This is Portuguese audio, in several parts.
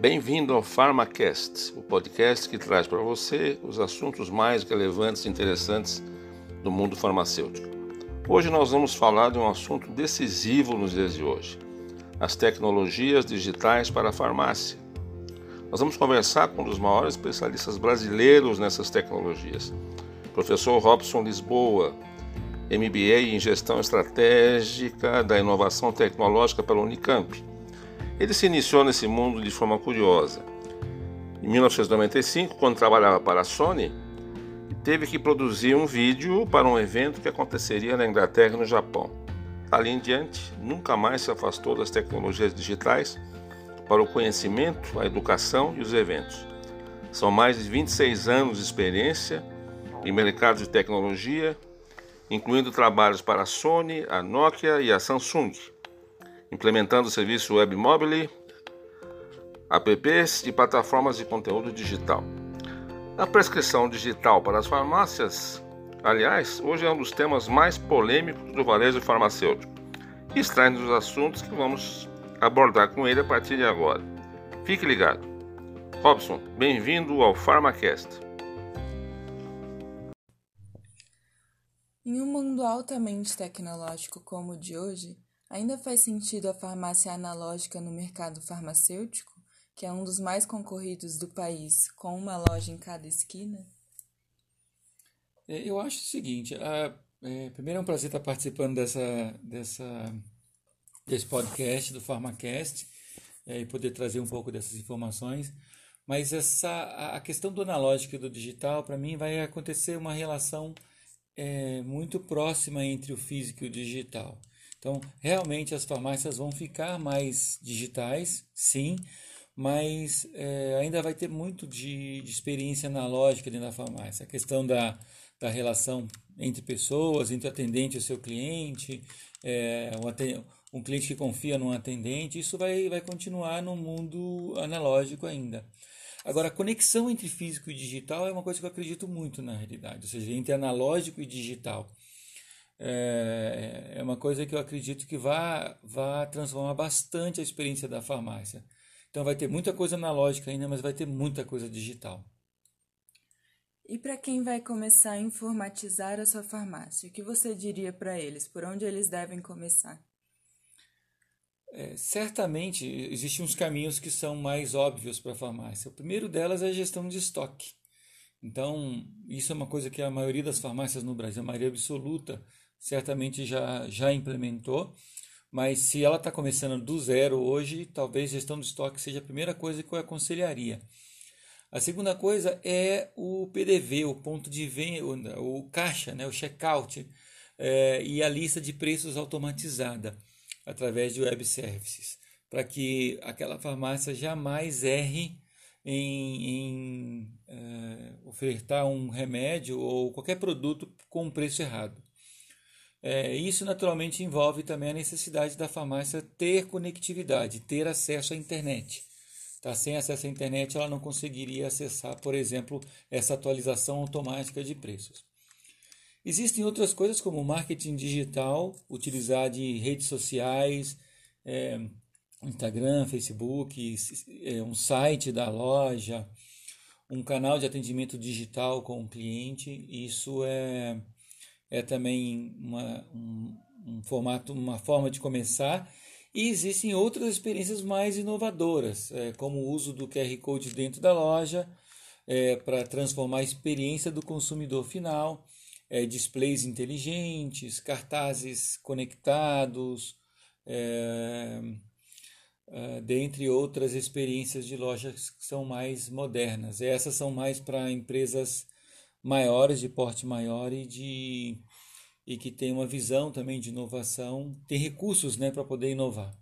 Bem-vindo ao PharmaCast, o podcast que traz para você os assuntos mais relevantes e interessantes do mundo farmacêutico. Hoje nós vamos falar de um assunto decisivo nos dias de hoje: as tecnologias digitais para a farmácia. Nós vamos conversar com um dos maiores especialistas brasileiros nessas tecnologias, professor Robson Lisboa, MBA em Gestão Estratégica da Inovação Tecnológica pela Unicamp ele se iniciou nesse mundo de forma curiosa. Em 1995, quando trabalhava para a Sony, teve que produzir um vídeo para um evento que aconteceria na Inglaterra e no Japão. Ali em diante, nunca mais se afastou das tecnologias digitais para o conhecimento, a educação e os eventos. São mais de 26 anos de experiência em mercado de tecnologia, incluindo trabalhos para a Sony, a Nokia e a Samsung implementando o serviço web mobile, apps e plataformas de conteúdo digital. A prescrição digital para as farmácias, aliás, hoje é um dos temas mais polêmicos do varejo farmacêutico e extrai dos assuntos que vamos abordar com ele a partir de agora. Fique ligado. Robson, bem-vindo ao PharmaCast. Em um mundo altamente tecnológico como o de hoje, Ainda faz sentido a farmácia analógica no mercado farmacêutico, que é um dos mais concorridos do país, com uma loja em cada esquina? É, eu acho o seguinte: a, é, primeiro é um prazer estar participando dessa, dessa, desse podcast do PharmaCast é, e poder trazer um pouco dessas informações. Mas essa, a questão do analógico e do digital, para mim, vai acontecer uma relação é, muito próxima entre o físico e o digital. Então, realmente as farmácias vão ficar mais digitais, sim, mas é, ainda vai ter muito de, de, experiência analógica dentro da farmácia. A questão da, da relação entre pessoas, entre o atendente e o seu cliente, é, um, um cliente que confia num atendente, isso vai, vai continuar no mundo analógico ainda. Agora, a conexão entre físico e digital é uma coisa que eu acredito muito na realidade, ou seja, entre analógico e digital é, é uma coisa que eu acredito que vai, vai transformar bastante a experiência da farmácia. Então vai ter muita coisa analógica ainda, mas vai ter muita coisa digital. E para quem vai começar a informatizar a sua farmácia, o que você diria para eles? Por onde eles devem começar? É, certamente existem uns caminhos que são mais óbvios para a farmácia. O primeiro delas é a gestão de estoque. Então, isso é uma coisa que a maioria das farmácias no Brasil, a maioria absoluta, certamente já, já implementou, mas se ela está começando do zero hoje, talvez gestão de estoque seja a primeira coisa que eu aconselharia. A segunda coisa é o PDV, o ponto de venda, o caixa, né, o checkout é, e a lista de preços automatizada através de web services, para que aquela farmácia jamais erre em, em é, ofertar um remédio ou qualquer produto com um preço errado. É, isso naturalmente envolve também a necessidade da farmácia ter conectividade, ter acesso à internet. Tá? Sem acesso à internet, ela não conseguiria acessar, por exemplo, essa atualização automática de preços. Existem outras coisas como marketing digital, utilizar de redes sociais, é, Instagram, Facebook, é, um site da loja, um canal de atendimento digital com o cliente. Isso é é também uma, um, um formato, uma forma de começar. E existem outras experiências mais inovadoras, é, como o uso do QR Code dentro da loja, é, para transformar a experiência do consumidor final, é, displays inteligentes, cartazes conectados, é, é, dentre outras experiências de lojas que são mais modernas. Essas são mais para empresas maiores, de porte maior e de e que tem uma visão também de inovação, tem recursos né, para poder inovar.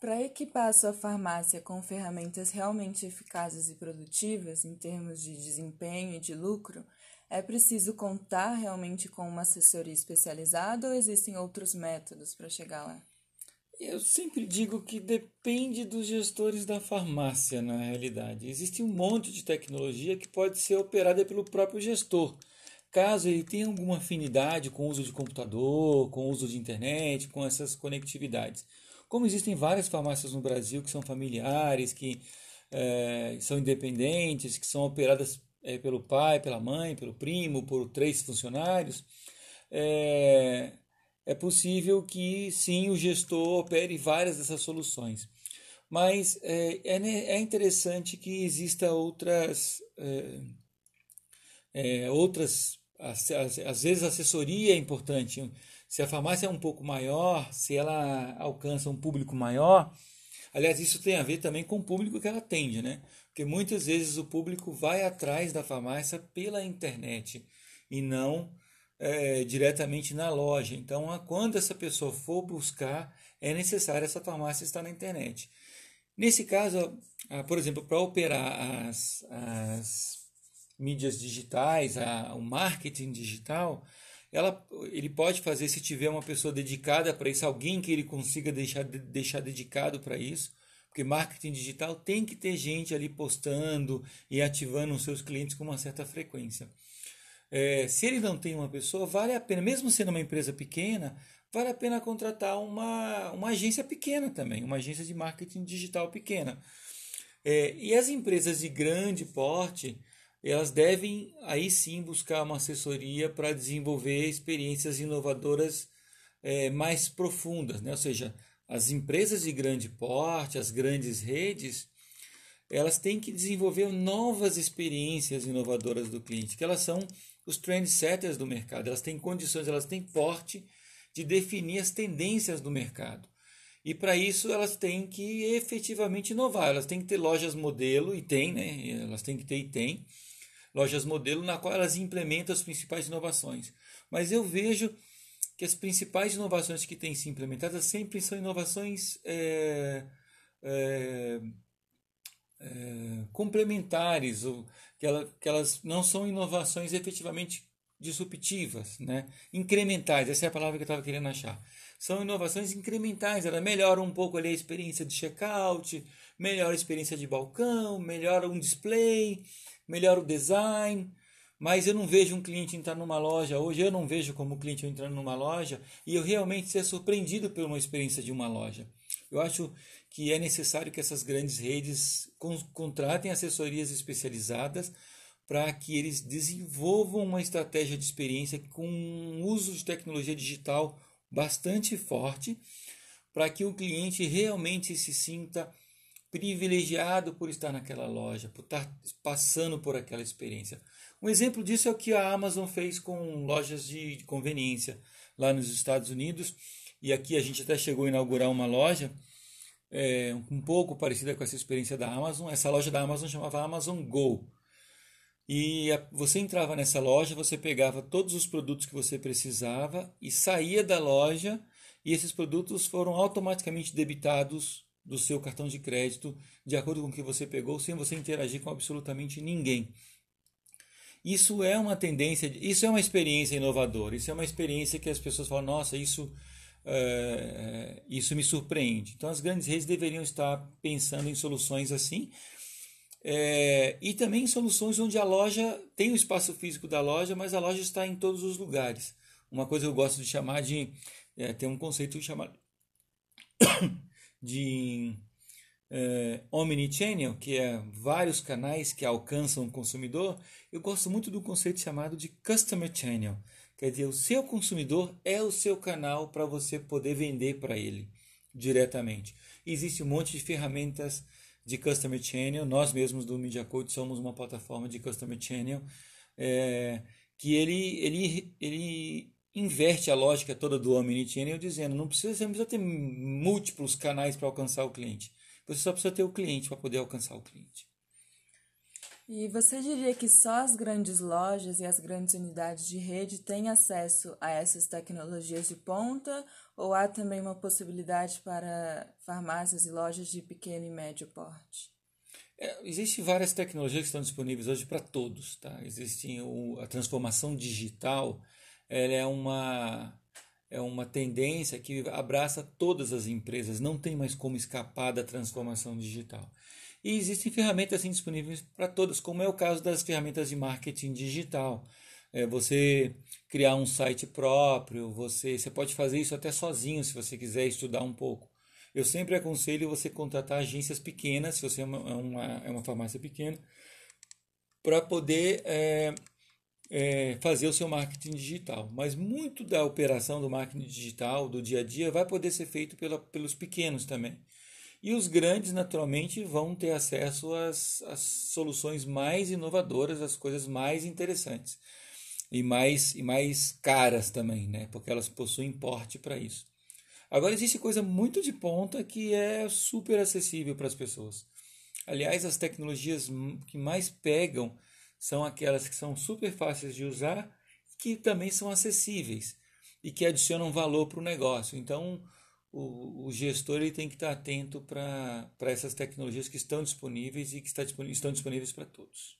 Para equipar a sua farmácia com ferramentas realmente eficazes e produtivas em termos de desempenho e de lucro, é preciso contar realmente com uma assessoria especializada ou existem outros métodos para chegar lá? Eu sempre digo que depende dos gestores da farmácia, na realidade. Existe um monte de tecnologia que pode ser operada pelo próprio gestor. Caso ele tenha alguma afinidade com o uso de computador, com o uso de internet, com essas conectividades. como existem várias farmácias no Brasil que são familiares, que é, são independentes, que são operadas é, pelo pai, pela mãe, pelo primo, por três funcionários, é, é possível que sim o gestor opere várias dessas soluções. Mas é, é, é interessante que exista outras, é, é, outras às, vezes a assessoria é importante. Se a farmácia é um pouco maior, se ela alcança um público maior, aliás, isso tem a ver também com o público que ela atende, né? Porque muitas vezes o público vai atrás da farmácia pela internet e não é, diretamente na loja. Então, quando essa pessoa for buscar, é necessário essa farmácia estar na internet. Nesse caso, por exemplo, para operar as, as mídias digitais, a, o marketing digital, ela, ele pode fazer se tiver uma pessoa dedicada para isso, alguém que ele consiga deixar, deixar dedicado para isso, porque marketing digital tem que ter gente ali postando e ativando os seus clientes com uma certa frequência. É, se ele não tem uma pessoa, vale a pena, mesmo sendo uma empresa pequena, vale a pena contratar uma, uma agência pequena também, uma agência de marketing digital pequena. É, e as empresas de grande porte, elas devem aí sim buscar uma assessoria para desenvolver experiências inovadoras é, mais profundas, né? ou seja, as empresas de grande porte, as grandes redes, elas têm que desenvolver novas experiências inovadoras do cliente, que elas são os trendsetters do mercado. Elas têm condições, elas têm porte de definir as tendências do mercado. E para isso elas têm que efetivamente inovar. Elas têm que ter lojas modelo, e tem, né? Elas têm que ter e tem. Lojas modelo na qual elas implementam as principais inovações. Mas eu vejo que as principais inovações que têm se implementadas sempre são inovações é, é, é, complementares, ou que, ela, que elas não são inovações efetivamente disruptivas, né? incrementais, essa é a palavra que eu estava querendo achar. São inovações incrementais, ela melhora um pouco ali a experiência de checkout, melhora a experiência de balcão, melhora um display, melhora o design, mas eu não vejo um cliente entrar numa loja hoje, eu não vejo como cliente entrando numa loja e eu realmente ser surpreendido por uma experiência de uma loja. Eu acho que é necessário que essas grandes redes contratem assessorias especializadas para que eles desenvolvam uma estratégia de experiência com um uso de tecnologia digital bastante forte, para que o cliente realmente se sinta privilegiado por estar naquela loja, por estar passando por aquela experiência. Um exemplo disso é o que a Amazon fez com lojas de conveniência lá nos Estados Unidos, e aqui a gente até chegou a inaugurar uma loja é, um pouco parecida com essa experiência da Amazon. Essa loja da Amazon chamava Amazon Go. E a, você entrava nessa loja, você pegava todos os produtos que você precisava e saía da loja, e esses produtos foram automaticamente debitados do seu cartão de crédito de acordo com o que você pegou, sem você interagir com absolutamente ninguém. Isso é uma tendência, isso é uma experiência inovadora, isso é uma experiência que as pessoas falam, nossa, isso é, isso me surpreende. Então, as grandes redes deveriam estar pensando em soluções assim. É, e também em soluções onde a loja tem o espaço físico da loja, mas a loja está em todos os lugares. Uma coisa que eu gosto de chamar de. É, tem um conceito chamado de é, omnichannel, que é vários canais que alcançam o consumidor. Eu gosto muito do conceito chamado de customer channel Quer dizer, o seu consumidor é o seu canal para você poder vender para ele diretamente. Existe um monte de ferramentas de Customer Channel. Nós mesmos do Media Code somos uma plataforma de Customer Channel é, que ele, ele, ele inverte a lógica toda do Omnichannel dizendo não precisa, você não precisa ter múltiplos canais para alcançar o cliente. Você só precisa ter o cliente para poder alcançar o cliente. E você diria que só as grandes lojas e as grandes unidades de rede têm acesso a essas tecnologias de ponta ou há também uma possibilidade para farmácias e lojas de pequeno e médio porte? É, Existem várias tecnologias que estão disponíveis hoje para todos. Tá? Existe o, a transformação digital, ela é uma, é uma tendência que abraça todas as empresas, não tem mais como escapar da transformação digital. E existem ferramentas assim disponíveis para todas, como é o caso das ferramentas de marketing digital. É, você criar um site próprio, você, você pode fazer isso até sozinho se você quiser estudar um pouco. eu sempre aconselho você contratar agências pequenas, se você é uma, é uma, é uma farmácia pequena, para poder é, é, fazer o seu marketing digital. Mas muito da operação do marketing digital, do dia a dia, vai poder ser feito pela, pelos pequenos também. E os grandes, naturalmente, vão ter acesso às, às soluções mais inovadoras, às coisas mais interessantes e mais, e mais caras também, né? porque elas possuem porte para isso. Agora, existe coisa muito de ponta que é super acessível para as pessoas. Aliás, as tecnologias que mais pegam são aquelas que são super fáceis de usar, que também são acessíveis e que adicionam valor para o negócio. Então, o, o gestor ele tem que estar atento para essas tecnologias que estão disponíveis e que está, estão disponíveis para todos.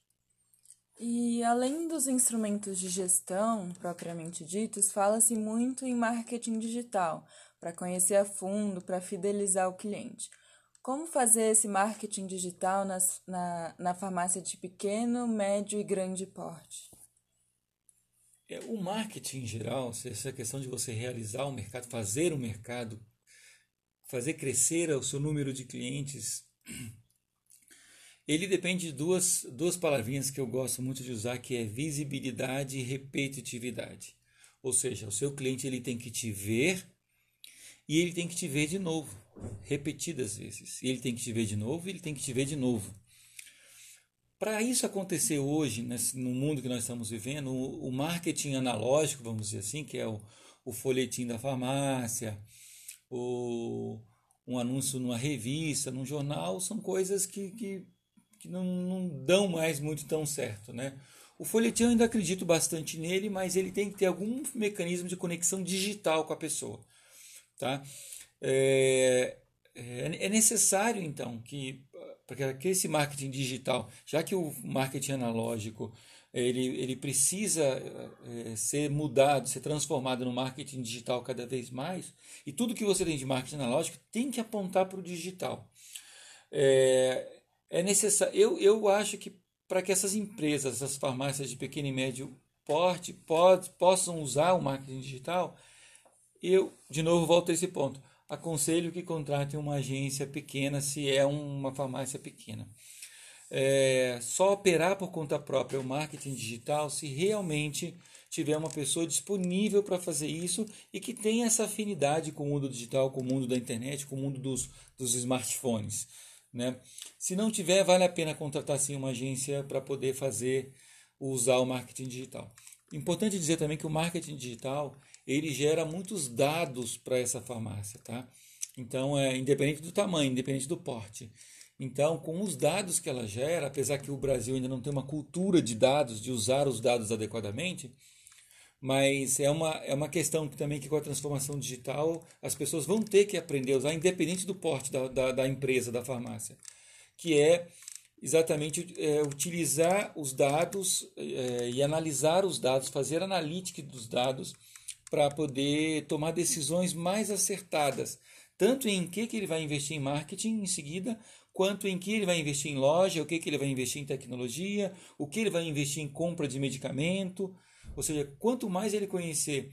E além dos instrumentos de gestão propriamente ditos, fala-se muito em marketing digital, para conhecer a fundo, para fidelizar o cliente. Como fazer esse marketing digital nas, na, na farmácia de pequeno, médio e grande porte? É, o marketing em geral, essa questão de você realizar o mercado, fazer o mercado fazer crescer o seu número de clientes, ele depende de duas, duas palavrinhas que eu gosto muito de usar, que é visibilidade e repetitividade. Ou seja, o seu cliente ele tem que te ver e ele tem que te ver de novo, repetidas vezes. Ele tem que te ver de novo e ele tem que te ver de novo. Para isso acontecer hoje, no mundo que nós estamos vivendo, o marketing analógico, vamos dizer assim, que é o, o folhetim da farmácia, ou um anúncio numa revista, num jornal, são coisas que, que, que não, não dão mais muito tão certo, né? O folhetim eu ainda acredito bastante nele, mas ele tem que ter algum mecanismo de conexão digital com a pessoa, tá? É, é, é necessário então que para que esse marketing digital, já que o marketing analógico ele, ele precisa é, ser mudado, ser transformado no marketing digital cada vez mais. E tudo que você tem de marketing analógico tem que apontar para o digital. É, é necessário. Eu, eu acho que para que essas empresas, essas farmácias de pequeno e médio porte pode, possam usar o marketing digital, eu, de novo, volto a esse ponto. Aconselho que contratem uma agência pequena se é uma farmácia pequena é, só operar por conta própria o marketing digital se realmente tiver uma pessoa disponível para fazer isso e que tenha essa afinidade com o mundo digital, com o mundo da internet, com o mundo dos, dos smartphones. Né? Se não tiver, vale a pena contratar sim uma agência para poder fazer usar o marketing digital. Importante dizer também que o marketing digital ele gera muitos dados para essa farmácia, tá? Então é independente do tamanho, independente do porte. Então, com os dados que ela gera, apesar que o Brasil ainda não tem uma cultura de dados, de usar os dados adequadamente, mas é uma, é uma questão que também que com a transformação digital as pessoas vão ter que aprender a usar, independente do porte da, da, da empresa, da farmácia, que é exatamente é, utilizar os dados é, e analisar os dados, fazer analítica dos dados para poder tomar decisões mais acertadas, tanto em que, que ele vai investir em marketing em seguida, quanto em que ele vai investir em loja, o que, que ele vai investir em tecnologia, o que ele vai investir em compra de medicamento. Ou seja, quanto mais ele conhecer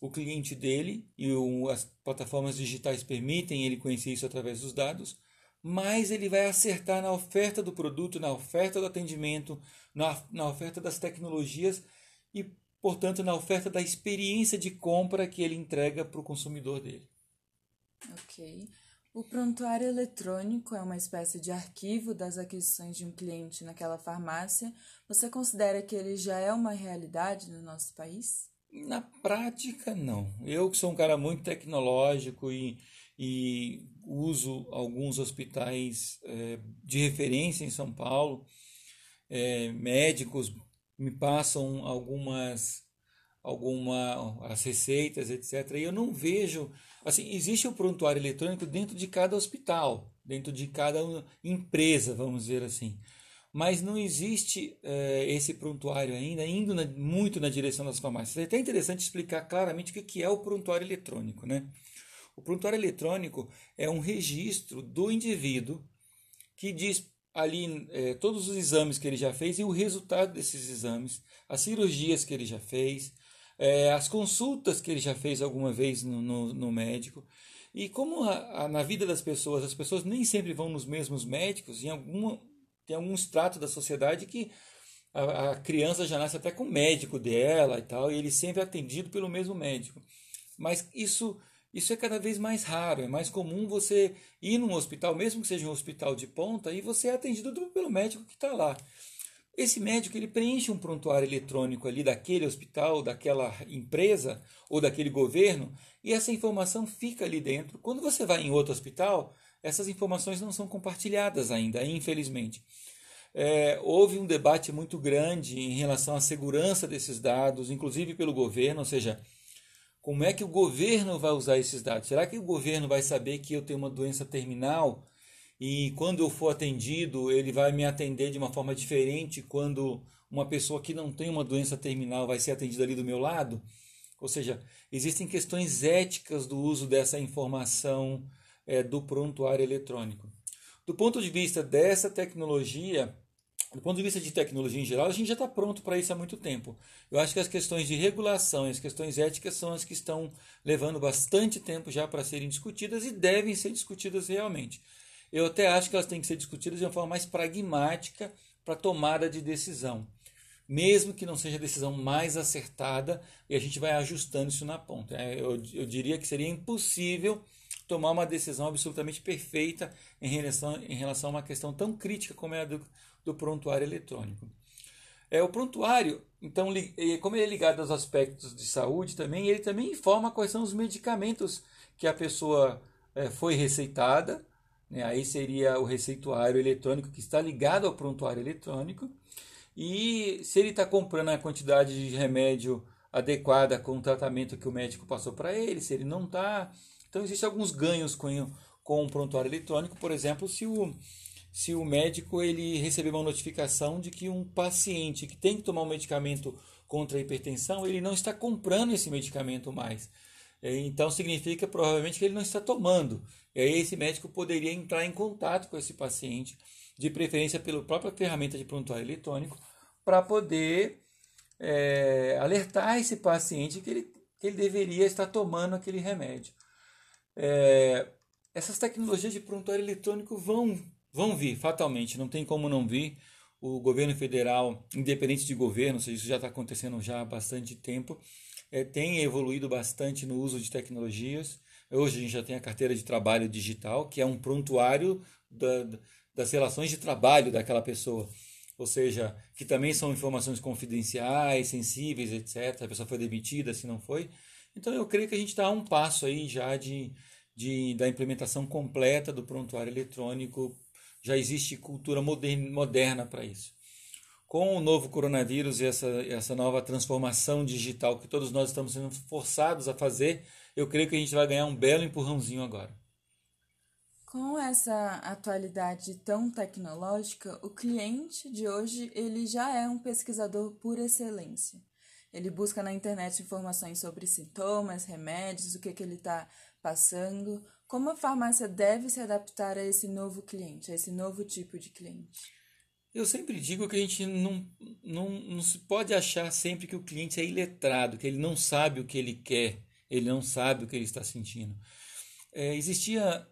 o cliente dele, e o, as plataformas digitais permitem ele conhecer isso através dos dados, mais ele vai acertar na oferta do produto, na oferta do atendimento, na, na oferta das tecnologias e, portanto, na oferta da experiência de compra que ele entrega para o consumidor dele. Ok. O prontuário eletrônico é uma espécie de arquivo das aquisições de um cliente naquela farmácia. Você considera que ele já é uma realidade no nosso país? Na prática, não. Eu que sou um cara muito tecnológico e, e uso alguns hospitais é, de referência em São Paulo, é, médicos me passam algumas alguma as receitas, etc. E eu não vejo Assim, existe o prontuário eletrônico dentro de cada hospital, dentro de cada empresa, vamos dizer assim. Mas não existe é, esse prontuário ainda, indo na, muito na direção das farmácias. É até interessante explicar claramente o que é o prontuário eletrônico. Né? O prontuário eletrônico é um registro do indivíduo que diz ali é, todos os exames que ele já fez e o resultado desses exames, as cirurgias que ele já fez, é, as consultas que ele já fez alguma vez no, no, no médico. E como a, a, na vida das pessoas, as pessoas nem sempre vão nos mesmos médicos, em alguma, tem algum extrato da sociedade que a, a criança já nasce até com o médico dela e tal, e ele sempre é atendido pelo mesmo médico. Mas isso isso é cada vez mais raro, é mais comum você ir num hospital, mesmo que seja um hospital de ponta, e você é atendido pelo médico que está lá. Esse médico ele preenche um prontuário eletrônico ali daquele hospital, daquela empresa ou daquele governo, e essa informação fica ali dentro. Quando você vai em outro hospital, essas informações não são compartilhadas ainda, infelizmente. É, houve um debate muito grande em relação à segurança desses dados, inclusive pelo governo, ou seja, como é que o governo vai usar esses dados? Será que o governo vai saber que eu tenho uma doença terminal e quando eu for atendido, ele vai me atender de uma forma diferente quando uma pessoa que não tem uma doença terminal vai ser atendida ali do meu lado? Ou seja, existem questões éticas do uso dessa informação é, do prontuário eletrônico. Do ponto de vista dessa tecnologia, do ponto de vista de tecnologia em geral, a gente já está pronto para isso há muito tempo. Eu acho que as questões de regulação e as questões éticas são as que estão levando bastante tempo já para serem discutidas e devem ser discutidas realmente. Eu até acho que elas têm que ser discutidas de uma forma mais pragmática para tomada de decisão. Mesmo que não seja a decisão mais acertada, e a gente vai ajustando isso na ponta. É, eu, eu diria que seria impossível tomar uma decisão absolutamente perfeita em relação, em relação a uma questão tão crítica como é a do, do prontuário eletrônico. É, o prontuário, então, como ele é ligado aos aspectos de saúde também, ele também informa quais são os medicamentos que a pessoa é, foi receitada. Né? Aí seria o receituário eletrônico que está ligado ao prontuário eletrônico. E se ele está comprando a quantidade de remédio adequada com o tratamento que o médico passou para ele, se ele não está. Então, existem alguns ganhos com, com o prontuário eletrônico. Por exemplo, se o, se o médico ele receber uma notificação de que um paciente que tem que tomar um medicamento contra a hipertensão, ele não está comprando esse medicamento mais. Então significa provavelmente que ele não está tomando. E aí esse médico poderia entrar em contato com esse paciente, de preferência pela própria ferramenta de prontuário eletrônico, para poder é, alertar esse paciente que ele, que ele deveria estar tomando aquele remédio. É, essas tecnologias de prontuário eletrônico vão vão vir fatalmente, não tem como não vir. O governo federal, independente de governo, isso já está acontecendo já há bastante tempo, é, tem evoluído bastante no uso de tecnologias. Hoje a gente já tem a carteira de trabalho digital, que é um prontuário da, das relações de trabalho daquela pessoa. Ou seja, que também são informações confidenciais, sensíveis, etc. A pessoa foi demitida, se não foi. Então eu creio que a gente está a um passo aí já de, de, da implementação completa do prontuário eletrônico já existe cultura moderna para isso. Com o novo coronavírus e essa, essa nova transformação digital que todos nós estamos sendo forçados a fazer, eu creio que a gente vai ganhar um belo empurrãozinho agora. Com essa atualidade tão tecnológica, o cliente de hoje ele já é um pesquisador por excelência. Ele busca na internet informações sobre sintomas, remédios, o que, que ele está passando, como a farmácia deve se adaptar a esse novo cliente, a esse novo tipo de cliente? Eu sempre digo que a gente não, não, não se pode achar sempre que o cliente é iletrado, que ele não sabe o que ele quer, ele não sabe o que ele está sentindo. É, existia,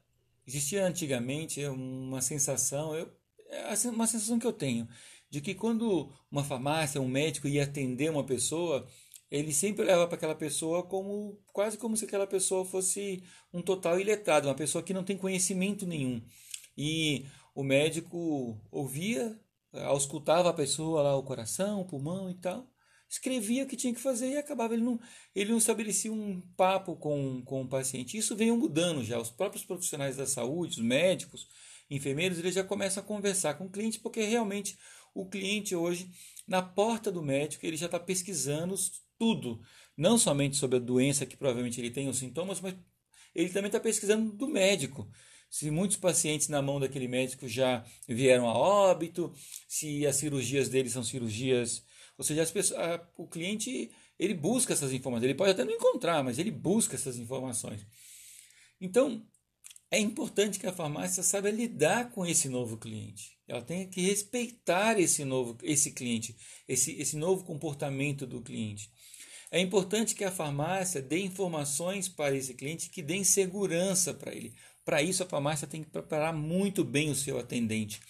existia antigamente uma sensação, eu, é uma sensação que eu tenho, de que quando uma farmácia, um médico ia atender uma pessoa, ele sempre leva para aquela pessoa como quase como se aquela pessoa fosse um total iletrado, uma pessoa que não tem conhecimento nenhum. E o médico ouvia, auscultava a pessoa lá, o coração, o pulmão e tal, escrevia o que tinha que fazer e acabava. Ele não, ele não estabelecia um papo com, com o paciente. Isso veio mudando já. Os próprios profissionais da saúde, os médicos, enfermeiros, eles já começam a conversar com o cliente, porque realmente o cliente hoje, na porta do médico, ele já está pesquisando tudo, não somente sobre a doença que provavelmente ele tem, os sintomas, mas ele também está pesquisando do médico. Se muitos pacientes na mão daquele médico já vieram a óbito, se as cirurgias dele são cirurgias. Ou seja, pessoas, a, o cliente ele busca essas informações. Ele pode até não encontrar, mas ele busca essas informações. Então, é importante que a farmácia saiba lidar com esse novo cliente. Ela tem que respeitar esse novo esse cliente, esse, esse novo comportamento do cliente. É importante que a farmácia dê informações para esse cliente que deem segurança para ele. Para isso, a farmácia tem que preparar muito bem o seu atendente.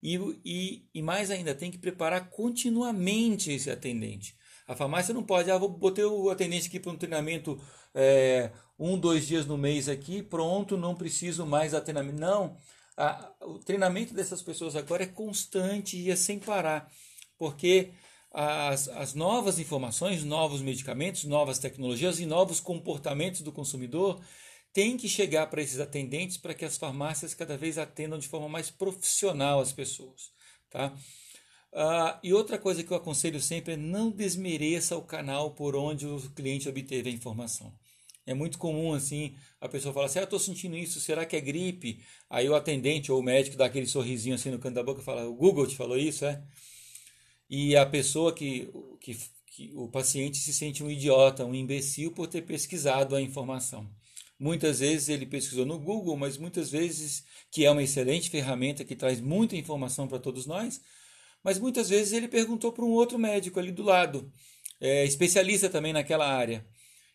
E, e, e mais ainda, tem que preparar continuamente esse atendente. A farmácia não pode, ah, vou botar o atendente aqui para um treinamento é, um, dois dias no mês aqui, pronto, não preciso mais atendimento. Não, a, o treinamento dessas pessoas agora é constante e é sem parar, porque as, as novas informações, novos medicamentos, novas tecnologias e novos comportamentos do consumidor têm que chegar para esses atendentes para que as farmácias cada vez atendam de forma mais profissional as pessoas. Tá? Uh, e outra coisa que eu aconselho sempre é não desmereça o canal por onde o cliente obteve a informação. É muito comum assim, a pessoa fala assim: ah, estou sentindo isso, será que é gripe? Aí o atendente ou o médico dá aquele sorrisinho assim no canto da boca e fala: o Google te falou isso, é? E a pessoa que, que, que o paciente se sente um idiota, um imbecil por ter pesquisado a informação. Muitas vezes ele pesquisou no Google, mas muitas vezes, que é uma excelente ferramenta que traz muita informação para todos nós, mas muitas vezes ele perguntou para um outro médico ali do lado, é, especialista também naquela área.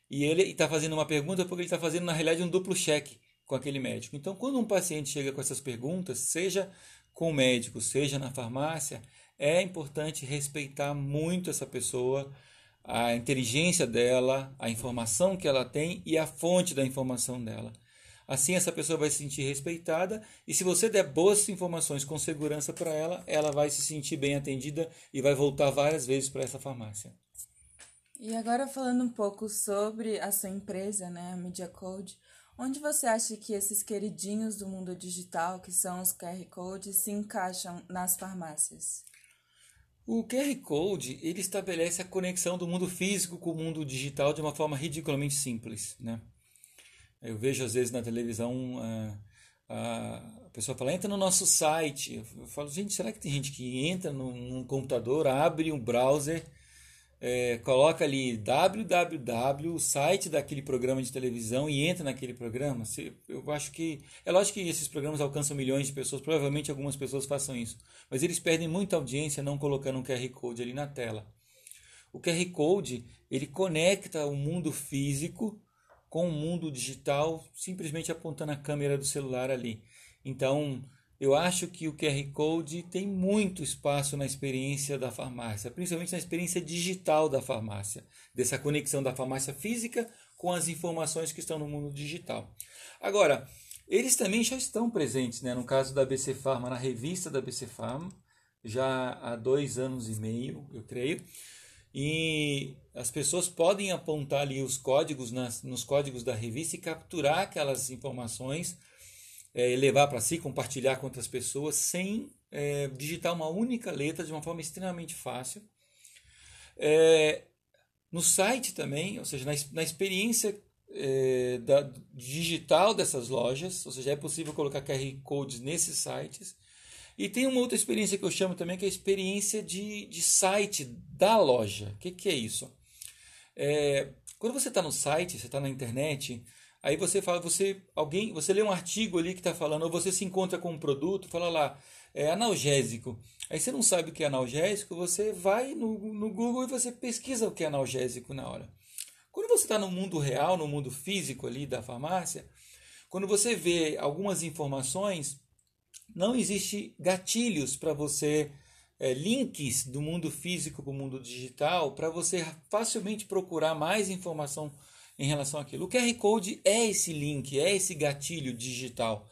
E ele está fazendo uma pergunta porque ele está fazendo, na realidade, um duplo cheque com aquele médico. Então, quando um paciente chega com essas perguntas, seja com o médico, seja na farmácia, é importante respeitar muito essa pessoa, a inteligência dela, a informação que ela tem e a fonte da informação dela. Assim, essa pessoa vai se sentir respeitada e se você der boas informações com segurança para ela, ela vai se sentir bem atendida e vai voltar várias vezes para essa farmácia. E agora falando um pouco sobre a sua empresa, né, a Media Code, onde você acha que esses queridinhos do mundo digital, que são os QR Codes, se encaixam nas farmácias? O QR Code ele estabelece a conexão do mundo físico com o mundo digital de uma forma ridiculamente simples, né? Eu vejo às vezes na televisão a, a pessoa fala entra no nosso site. Eu falo gente, será que tem gente que entra num, num computador, abre um browser é, coloca ali www, o site daquele programa de televisão e entra naquele programa, eu acho que. É lógico que esses programas alcançam milhões de pessoas, provavelmente algumas pessoas façam isso, mas eles perdem muita audiência não colocando um QR Code ali na tela. O QR Code ele conecta o mundo físico com o mundo digital, simplesmente apontando a câmera do celular ali. Então, eu acho que o QR Code tem muito espaço na experiência da farmácia, principalmente na experiência digital da farmácia, dessa conexão da farmácia física com as informações que estão no mundo digital. Agora, eles também já estão presentes, né? no caso da BC Pharma, na revista da BC Pharma, já há dois anos e meio, eu creio, e as pessoas podem apontar ali os códigos nas, nos códigos da revista e capturar aquelas informações é, levar para si, compartilhar com outras pessoas, sem é, digitar uma única letra de uma forma extremamente fácil. É, no site também, ou seja, na, na experiência é, da, digital dessas lojas, ou seja, é possível colocar QR Codes nesses sites. E tem uma outra experiência que eu chamo também, que é a experiência de, de site da loja. O que, que é isso? É, quando você está no site, você está na internet, Aí você fala, você alguém, você lê um artigo ali que está falando, ou você se encontra com um produto, fala lá, é analgésico. Aí você não sabe o que é analgésico, você vai no, no Google e você pesquisa o que é analgésico na hora. Quando você está no mundo real, no mundo físico ali da farmácia, quando você vê algumas informações, não existe gatilhos para você, é, links do mundo físico para o mundo digital, para você facilmente procurar mais informação em relação àquilo. O QR Code é esse link, é esse gatilho digital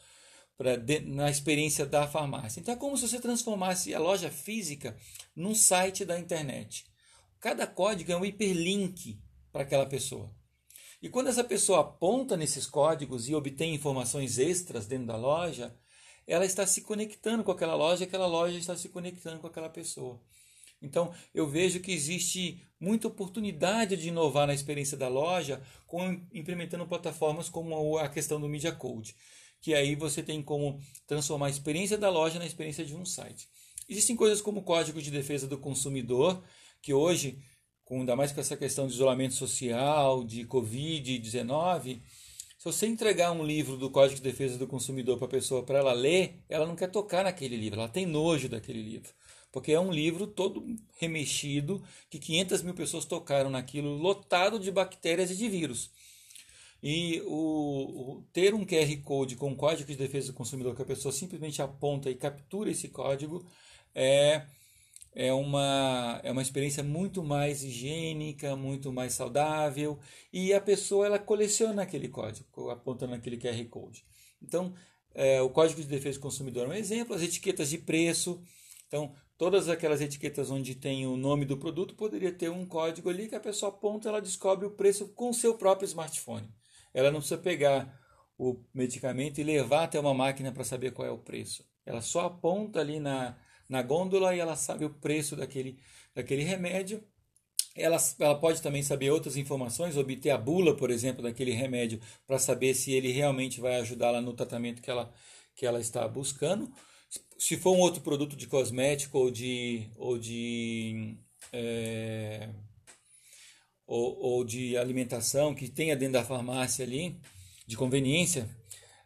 pra, de, na experiência da farmácia. Então é como se você transformasse a loja física num site da internet. Cada código é um hiperlink para aquela pessoa. E quando essa pessoa aponta nesses códigos e obtém informações extras dentro da loja, ela está se conectando com aquela loja, aquela loja está se conectando com aquela pessoa. Então, eu vejo que existe muita oportunidade de inovar na experiência da loja com implementando plataformas como a questão do Media Code, que aí você tem como transformar a experiência da loja na experiência de um site. Existem coisas como o Código de Defesa do Consumidor, que hoje, com, ainda mais com essa questão de isolamento social, de Covid-19, se você entregar um livro do Código de Defesa do Consumidor para a pessoa para ela ler, ela não quer tocar naquele livro, ela tem nojo daquele livro. Porque é um livro todo remexido que 500 mil pessoas tocaram naquilo, lotado de bactérias e de vírus. E o, o, ter um QR Code com código de defesa do consumidor que a pessoa simplesmente aponta e captura esse código é, é, uma, é uma experiência muito mais higiênica, muito mais saudável e a pessoa ela coleciona aquele código, apontando aquele QR Code. Então, é, o Código de Defesa do Consumidor é um exemplo, as etiquetas de preço. Então, todas aquelas etiquetas onde tem o nome do produto poderia ter um código ali que a pessoa aponta, ela descobre o preço com seu próprio smartphone. Ela não precisa pegar o medicamento e levar até uma máquina para saber qual é o preço. Ela só aponta ali na, na gôndola e ela sabe o preço daquele, daquele remédio. Ela, ela pode também saber outras informações, obter a bula, por exemplo, daquele remédio para saber se ele realmente vai ajudá-la no tratamento que ela, que ela está buscando. Se for um outro produto de cosmético ou de, ou de é, ou, ou de alimentação que tenha dentro da farmácia ali, de conveniência,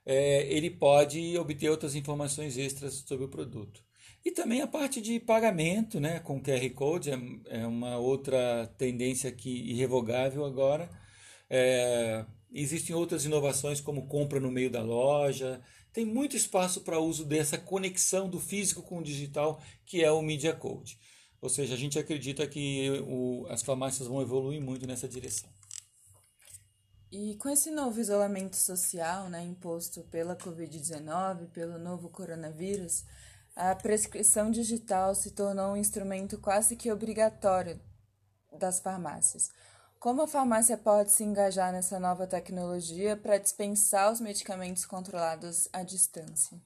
é, ele pode obter outras informações extras sobre o produto. E também a parte de pagamento, né, com QR Code, é, é uma outra tendência aqui irrevogável agora. É, existem outras inovações como compra no meio da loja. Tem muito espaço para uso dessa conexão do físico com o digital, que é o Media Code. Ou seja, a gente acredita que o, as farmácias vão evoluir muito nessa direção. E com esse novo isolamento social né, imposto pela Covid-19, pelo novo coronavírus, a prescrição digital se tornou um instrumento quase que obrigatório das farmácias. Como a farmácia pode se engajar nessa nova tecnologia para dispensar os medicamentos controlados à distância?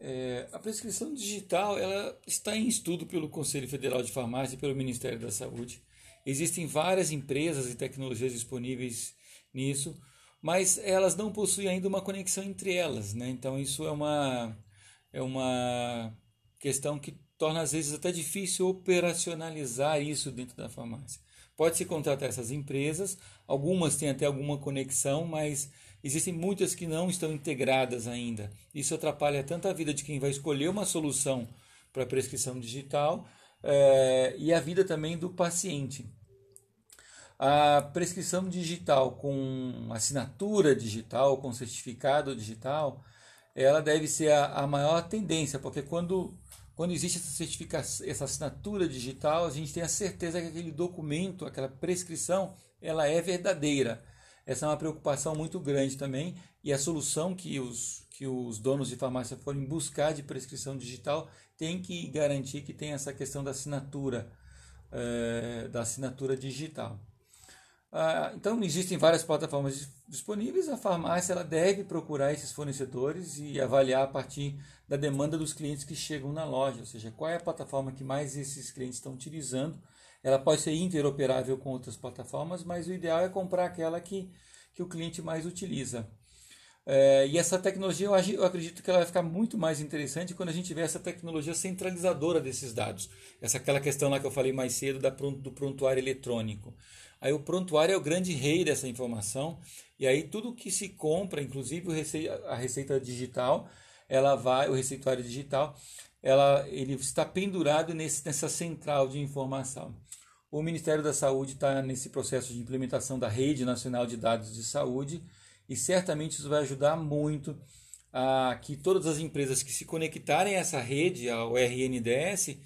É, a prescrição digital ela está em estudo pelo Conselho Federal de Farmácia e pelo Ministério da Saúde. Existem várias empresas e tecnologias disponíveis nisso, mas elas não possuem ainda uma conexão entre elas. Né? Então, isso é uma, é uma questão que torna, às vezes, até difícil operacionalizar isso dentro da farmácia. Pode-se contratar essas empresas, algumas têm até alguma conexão, mas Existem muitas que não estão integradas ainda. Isso atrapalha tanto a vida de quem vai escolher uma solução para prescrição digital é, e a vida também do paciente. A prescrição digital com assinatura digital, com certificado digital, ela deve ser a, a maior tendência, porque quando, quando existe essa certificação, essa assinatura digital, a gente tem a certeza que aquele documento, aquela prescrição, ela é verdadeira essa é uma preocupação muito grande também e a solução que os, que os donos de farmácia forem buscar de prescrição digital tem que garantir que tem essa questão da assinatura, é, da assinatura digital. Ah, então existem várias plataformas disponíveis. A farmácia ela deve procurar esses fornecedores e avaliar a partir da demanda dos clientes que chegam na loja, ou seja, qual é a plataforma que mais esses clientes estão utilizando ela pode ser interoperável com outras plataformas, mas o ideal é comprar aquela que, que o cliente mais utiliza. É, e essa tecnologia, eu, eu, acredito que ela vai ficar muito mais interessante quando a gente tiver essa tecnologia centralizadora desses dados. Essa aquela questão lá que eu falei mais cedo da, do prontuário eletrônico. Aí o prontuário é o grande rei dessa informação, e aí tudo que se compra, inclusive a receita digital, ela vai, o receituário digital, ela, ele está pendurado nesse, nessa central de informação. O Ministério da Saúde está nesse processo de implementação da Rede Nacional de Dados de Saúde e certamente isso vai ajudar muito a que todas as empresas que se conectarem a essa rede, ao RNDS,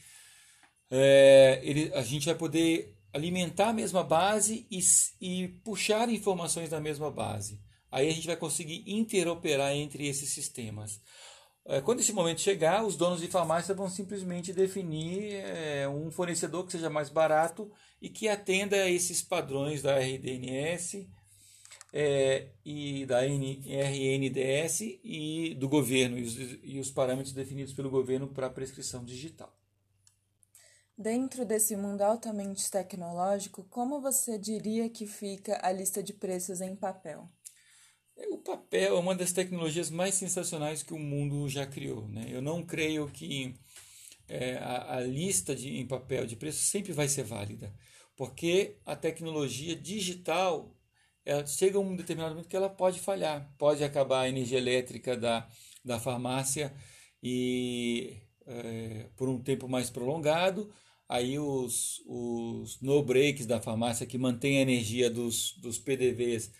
é, ele, a gente vai poder alimentar a mesma base e, e puxar informações da mesma base. Aí a gente vai conseguir interoperar entre esses sistemas. É, quando esse momento chegar, os donos de farmácia vão simplesmente definir é, um fornecedor que seja mais barato e que atenda a esses padrões da RDNS é, e da RNDS e do governo e os, e os parâmetros definidos pelo governo para a prescrição digital. Dentro desse mundo altamente tecnológico, como você diria que fica a lista de preços em papel? O papel é uma das tecnologias mais sensacionais que o mundo já criou. Né? Eu não creio que é, a, a, lista de, em papel de preço sempre vai ser válida, porque a tecnologia digital ela chega a um determinado momento que ela pode falhar, pode acabar a energia elétrica da, da farmácia e é, por um tempo mais prolongado, aí os, os no breaks da farmácia que mantém a energia dos, dos PDVs,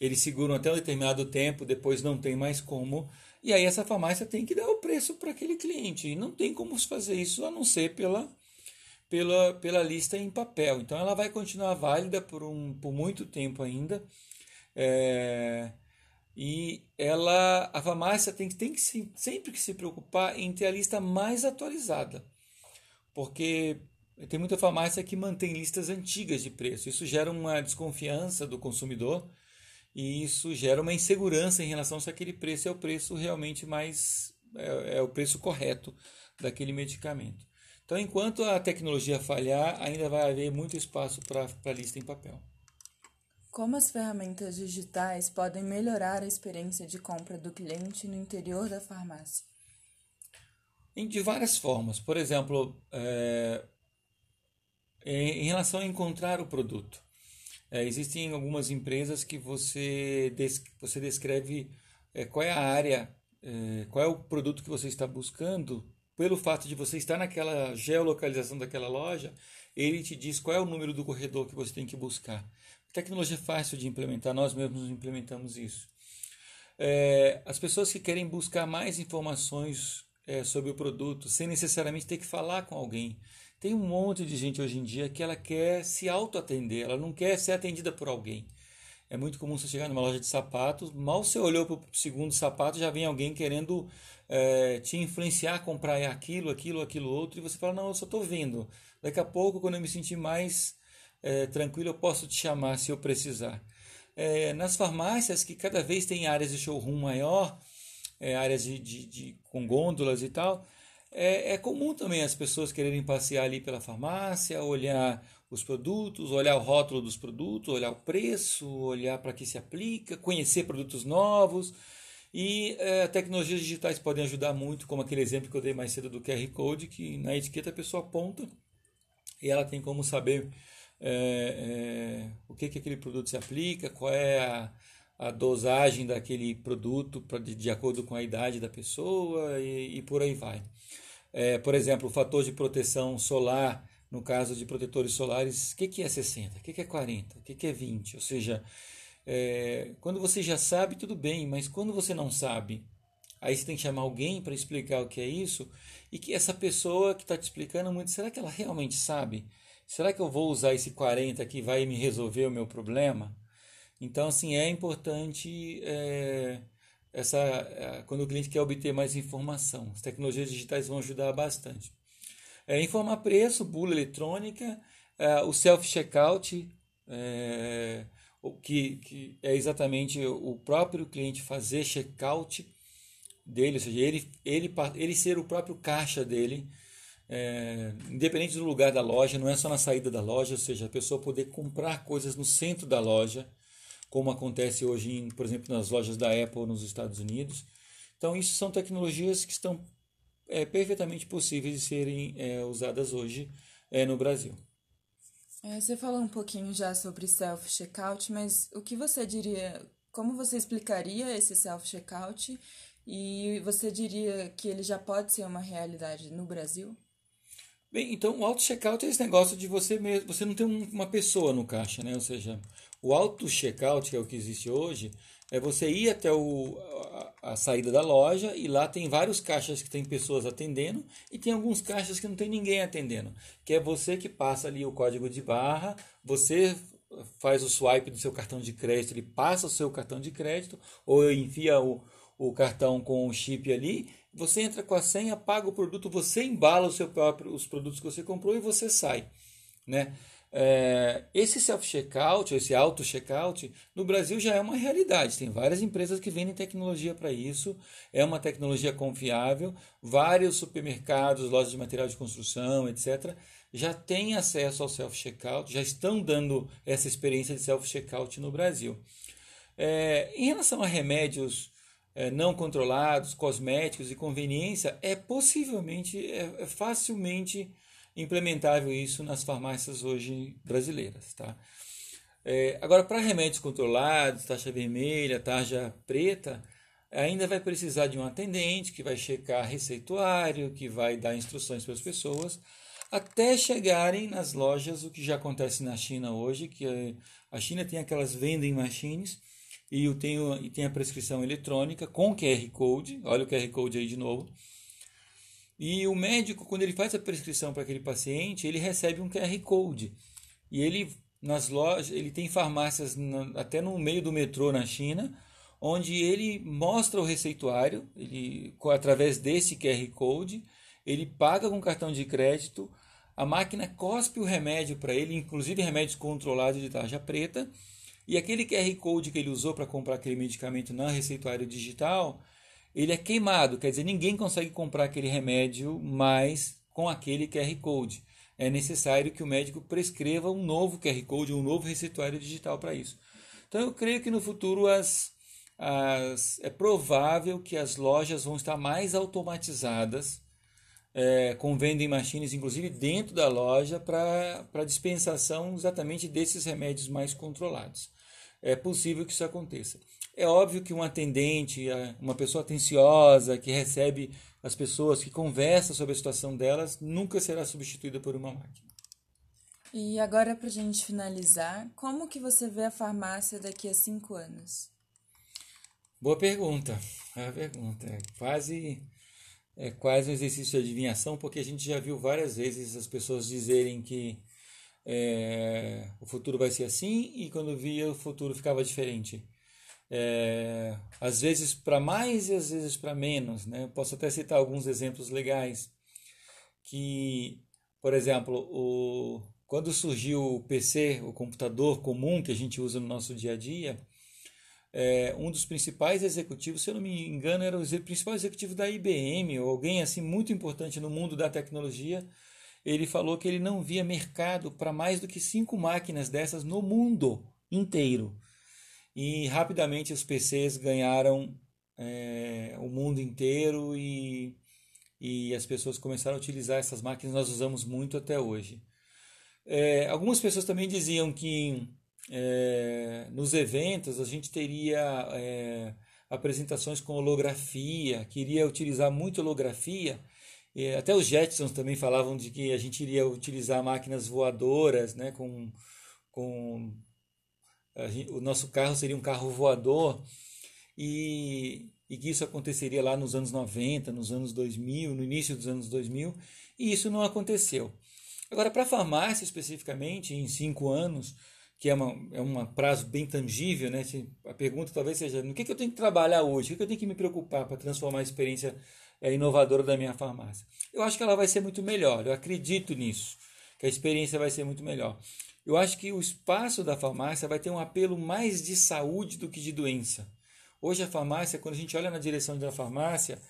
eles seguram até um determinado tempo, depois não tem mais como, e aí essa farmácia tem que dar o preço para aquele cliente, e não tem como fazer isso a não ser pela, pela, pela lista em papel. Então ela vai continuar válida por, um, por muito tempo ainda, é, e ela, a farmácia tem, tem que se, sempre que se preocupar em ter a lista mais atualizada, porque tem muita farmácia que mantém listas antigas de preço. Isso gera uma desconfiança do consumidor e isso gera uma insegurança em relação se aquele preço é o preço realmente mais é, é o preço correto daquele medicamento. Então, enquanto a tecnologia falhar, ainda vai haver muito espaço para a lista em papel. Como as ferramentas digitais podem melhorar a experiência de compra do cliente no interior da farmácia? De várias formas. Por exemplo, é, em relação a encontrar o produto. É, existem algumas empresas que você, des, você descreve é, qual é a área, é, qual é o produto que você está buscando, pelo fato de você estar naquela geolocalização daquela loja, ele te diz qual é o número do corredor que você tem que buscar. Tecnologia fácil de implementar, nós mesmos implementamos isso. É, as pessoas que querem buscar mais informações é, sobre o produto, sem necessariamente ter que falar com alguém. Tem um monte de gente hoje em dia que ela quer se auto-atender, ela não quer ser atendida por alguém. É muito comum você chegar numa loja de sapatos, mal você olhou para o segundo sapato, já vem alguém querendo é, te influenciar a comprar aquilo, aquilo, aquilo outro, e você fala, não, eu só estou vendo. Daqui a pouco, quando eu me sentir mais é, tranquilo, eu posso te chamar se eu precisar. É, nas farmácias, que cada vez tem áreas de showroom maior, é, áreas de, de, de, com gôndolas e tal, é, é, comum também as pessoas quererem passear ali pela farmácia, olhar os produtos, olhar o rótulo dos produtos, olhar o preço, olhar para que se aplica, conhecer produtos novos. E é, tecnologias digitais podem ajudar muito, como aquele exemplo que eu dei mais cedo do QR Code, que na etiqueta a pessoa aponta e ela tem como saber é, é, o que, que aquele produto se aplica, qual é a, a dosagem daquele produto pra, de, de, acordo com a idade da pessoa e, e por aí vai. É, por exemplo, o fator de proteção solar, no caso de protetores solares, o que, que é 60? O que, que é 40? O que, que é 20? Ou seja, é, quando você já sabe, tudo bem, mas quando você não sabe, aí você tem que chamar alguém para explicar o que é isso e que essa pessoa que está te explicando muito, será que ela realmente sabe? será que eu vou usar esse 40 que vai me resolver o meu problema? Então, assim, é importante é, essa, quando o cliente quer obter mais informação. As tecnologias digitais vão ajudar bastante. É, informar preço, bula eletrônica, é, o self-checkout, é, que, que é exatamente o próprio cliente fazer checkout dele, ou seja, ele, ele, ele ser o próprio caixa dele, é, independente do lugar da loja, não é só na saída da loja, ou seja, a pessoa poder comprar coisas no centro da loja, como acontece hoje, em, por exemplo, nas lojas da Apple nos Estados Unidos. Então, isso são tecnologias que estão é, perfeitamente possíveis de serem é, usadas hoje é, no Brasil. É, você falou um pouquinho já sobre self-checkout, mas o que você diria, como você explicaria esse self-checkout e você diria que ele já pode ser uma realidade no Brasil? Bem, então o auto-checkout é esse negócio de você mesmo, você não tem uma pessoa no caixa, né? Ou seja, o auto-checkout, que é o que existe hoje, é você ir até o, a, a, saída da loja e lá tem vários caixas que tem pessoas atendendo e tem alguns caixas que não tem ninguém atendendo. Que é você que passa ali o código de barra, você faz o swipe do seu cartão de crédito, ele passa o seu cartão de crédito ou enfia o, o cartão com o chip ali você entra com a senha, paga o produto, você embala o seu próprio, os produtos que você comprou e você sai. Né? É, esse self-checkout, esse auto-checkout, no Brasil já é uma realidade. Tem várias empresas que vendem tecnologia para isso. É uma tecnologia confiável. Vários supermercados, lojas de material de construção, etc., já têm acesso ao self-checkout, já estão dando essa experiência de self-checkout no Brasil. É, em relação a remédios é, não controlados, cosméticos e conveniência, é possivelmente, é, é facilmente implementável isso nas farmácias hoje brasileiras. Tá? É, agora, para remédios controlados, taxa vermelha, taxa preta, ainda vai precisar de um atendente que vai checar receituário, que vai dar instruções para as pessoas, até chegarem nas lojas, o que já acontece na China hoje, que a China tem aquelas vending machines e tem, e tem a prescrição eletrônica com QR Code, olha o QR Code aí de novo, e o médico, quando ele faz a prescrição para aquele paciente, ele recebe um QR Code. E ele, nas lojas, ele tem farmácias na, até no meio do metrô na China, onde ele mostra o receituário, ele, através desse QR Code, ele paga com cartão de crédito, a máquina cospe o remédio para ele, inclusive remédios controlados de tarja preta, e aquele QR Code que ele usou para comprar aquele medicamento na receituário digital, ele é queimado, quer dizer, ninguém consegue comprar aquele remédio mais com aquele QR Code. É necessário que o médico prescreva um novo QR Code, um novo receituário digital para isso. Então eu creio que no futuro as, as, é provável que as lojas vão estar mais automatizadas, é, com vending machines, inclusive dentro da loja, para dispensação exatamente desses remédios mais controlados. É possível que isso aconteça. É óbvio que um atendente, uma pessoa atenciosa, que recebe as pessoas, que conversa sobre a situação delas, nunca será substituída por uma máquina. E agora, para a gente finalizar, como que você vê a farmácia daqui a cinco anos? Boa pergunta. Boa pergunta. É quase, é quase um exercício de adivinhação, porque a gente já viu várias vezes as pessoas dizerem que é, o futuro vai ser assim e quando via o futuro ficava diferente é, às vezes para mais e às vezes para menos. Né? Posso até citar alguns exemplos legais. Que, por exemplo, o, quando surgiu o PC, o computador comum que a gente usa no nosso dia a dia, é, um dos principais executivos, se eu não me engano, era o principal executivo da IBM, ou alguém assim muito importante no mundo da tecnologia, ele falou que ele não via mercado para mais do que cinco máquinas dessas no mundo inteiro e rapidamente os PCs ganharam é, o mundo inteiro e, e as pessoas começaram a utilizar essas máquinas, nós usamos muito até hoje. É, algumas pessoas também diziam que é, nos eventos a gente teria é, apresentações com holografia, queria utilizar muito holografia. Até os Jetsons também falavam de que a gente iria utilizar máquinas voadoras, né, com, com o nosso carro seria um carro voador e, e que isso aconteceria lá nos anos 90, nos anos 2000, no início dos anos 2000, e isso não aconteceu. Agora, para a farmácia especificamente, em cinco anos, que é, uma, é um prazo bem tangível, né? a pergunta talvez seja: no que, que eu tenho que trabalhar hoje? O que, eu tenho que me preocupar para transformar a experiência é, inovadora da minha farmácia? Eu acho que ela vai ser muito melhor, eu acredito nisso, que a experiência vai ser muito melhor. Eu acho que o espaço da farmácia vai ter um apelo mais de saúde do que de doença. Hoje a farmácia, quando a gente olha na direção da farmácia,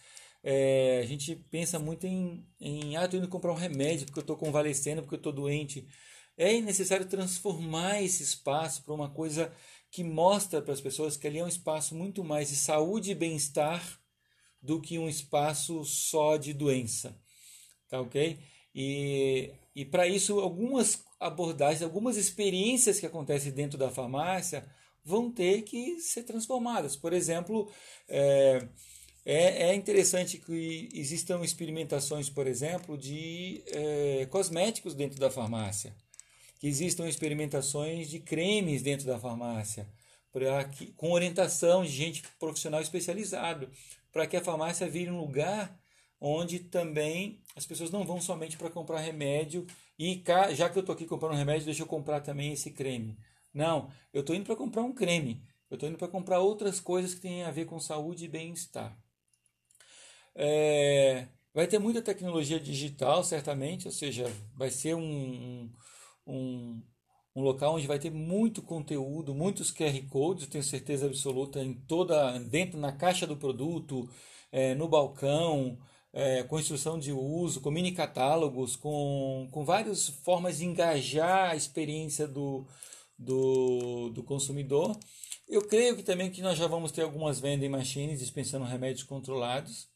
é, a gente pensa muito em, em ah, estou indo comprar um remédio porque eu estou convalescendo, porque eu estou doente. É necessário transformar esse espaço para uma coisa que mostra para as pessoas que ali é um espaço muito mais de saúde e bem-estar do que um espaço só de doença. Tá ok? E, e para isso, algumas abordagens, algumas experiências que acontecem dentro da farmácia vão ter que ser transformadas. Por exemplo, é, é, é interessante que existam experimentações, por exemplo, de é, cosméticos dentro da farmácia, que existam experimentações de cremes dentro da farmácia, que, com orientação de gente profissional especializado, para que a farmácia vire um lugar onde também as pessoas não vão somente para comprar remédio e já que eu estou aqui comprando remédio, deixa eu comprar também esse creme. Não, eu estou indo para comprar um creme. Eu estou indo para comprar outras coisas que têm a ver com saúde e bem-estar. É, vai ter muita tecnologia digital, certamente, ou seja, vai ser um, um, um local onde vai ter muito conteúdo, muitos QR codes, tenho certeza absoluta, em toda, dentro na caixa do produto, é, no balcão, é, com instrução de uso, com mini catálogos, com, com várias formas de engajar a experiência do, do, do consumidor. Eu creio que também que nós já vamos ter algumas vending machines dispensando remédios controlados,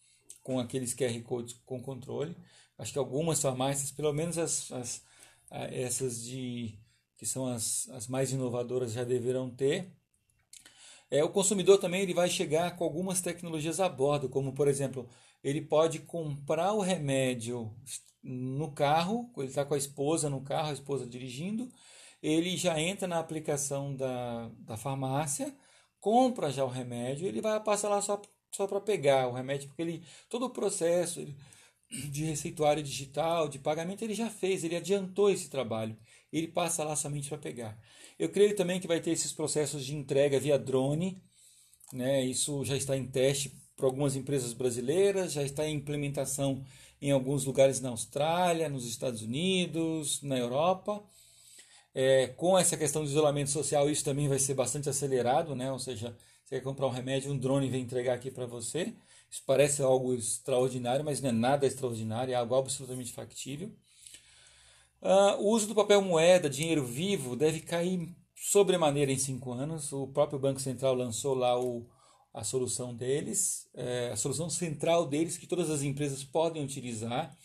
com aqueles QR Codes com controle. Acho que algumas farmácias, pelo menos as, as essas de que são as, as mais inovadoras, já deverão ter. É, o consumidor também ele vai chegar com algumas tecnologias a bordo, como por exemplo, ele pode comprar o remédio no carro, ele está com a esposa no carro, a esposa dirigindo, ele já entra na aplicação da, da farmácia, compra já o remédio, ele vai passar lá só, só para pegar o remédio, porque ele, todo o processo de receituário digital, de pagamento, ele já fez, ele adiantou esse trabalho, ele passa lá somente para pegar. Eu creio também que vai ter esses processos de entrega via drone, né? isso já está em teste para algumas empresas brasileiras, já está em implementação em alguns lugares na Austrália, nos Estados Unidos, na Europa. É, com essa questão do isolamento social, isso também vai ser bastante acelerado, né? ou seja, você quer comprar um remédio, um drone vem entregar aqui para você. Isso parece algo extraordinário, mas não é nada extraordinário, é algo absolutamente factível. Uh, o uso do papel moeda, dinheiro vivo, deve cair sobremaneira em cinco anos. O próprio Banco Central lançou lá o, a solução deles, é, a solução central deles que todas as empresas podem utilizar.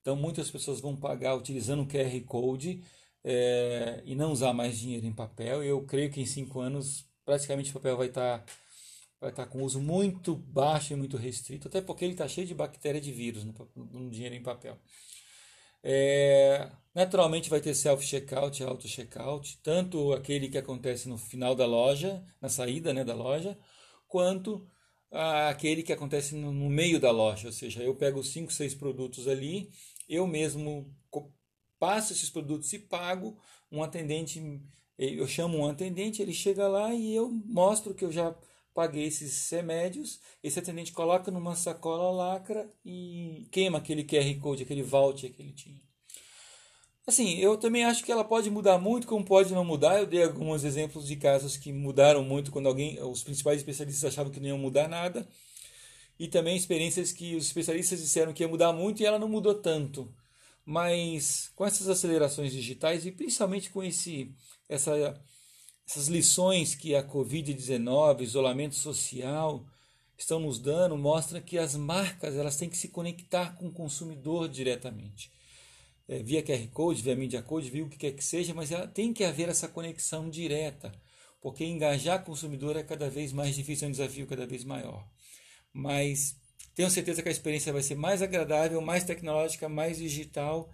Então, muitas pessoas vão pagar utilizando o QR Code é, e não usar mais dinheiro em papel. Eu creio que em cinco anos, praticamente o papel vai estar vai estar com uso muito baixo e muito restrito, até porque ele está cheio de bactéria de vírus no, no dinheiro em papel. É, naturalmente vai ter self-checkout e auto-checkout, tanto aquele que acontece no final da loja, na saída né, da loja, quanto aquele que acontece no, no meio da loja, ou seja, eu pego cinco, seis produtos ali, eu mesmo passo esses produtos e pago, um atendente, eu chamo um atendente, ele chega lá e eu mostro que eu já paguei esses remédios, esse atendente coloca numa sacola lacra e queima aquele QR Code, aquele voucher que ele tinha. Assim, eu também acho que ela pode mudar muito, como pode não mudar. Eu dei alguns exemplos de casos que mudaram muito quando alguém, os principais especialistas achavam que não iam mudar nada. E também experiências que os especialistas disseram que ia mudar muito e ela não mudou tanto. Mas com essas acelerações digitais e principalmente com esse, essa, essas lições que a Covid-19, isolamento social, estão nos dando, mostra que as marcas elas têm que se conectar com o consumidor diretamente é, via QR Code, via Media Code, via o que quer que seja, mas ela, tem que haver essa conexão direta, porque engajar consumidor é cada vez mais difícil, é um desafio cada vez maior. Mas tenho certeza que a experiência vai ser mais agradável, mais tecnológica, mais digital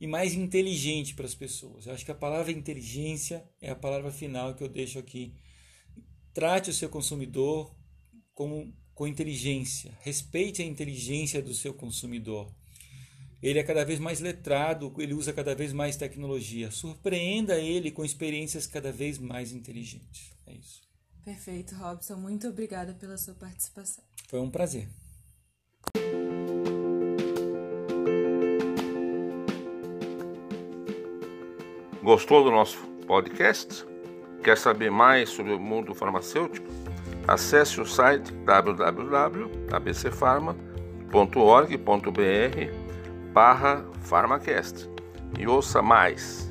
e mais inteligente para as pessoas. Eu acho que a palavra inteligência é a palavra final que eu deixo aqui. Trate o seu consumidor como, com inteligência. Respeite a inteligência do seu consumidor ele é cada vez mais letrado, ele usa cada vez mais tecnologia. Surpreenda ele com experiências cada vez mais inteligentes. É isso. Perfeito, Robson. Muito obrigada pela sua participação. Foi um prazer. Gostou do nosso podcast? Quer saber mais sobre o mundo farmacêutico? Acesse o site www.abcfarma.org.br barra Pharmacast e ouça mais.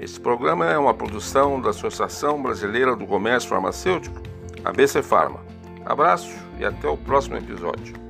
Este programa é uma produção da Associação Brasileira do Comércio Farmacêutico, ABC Pharma. Abraço e até o próximo episódio.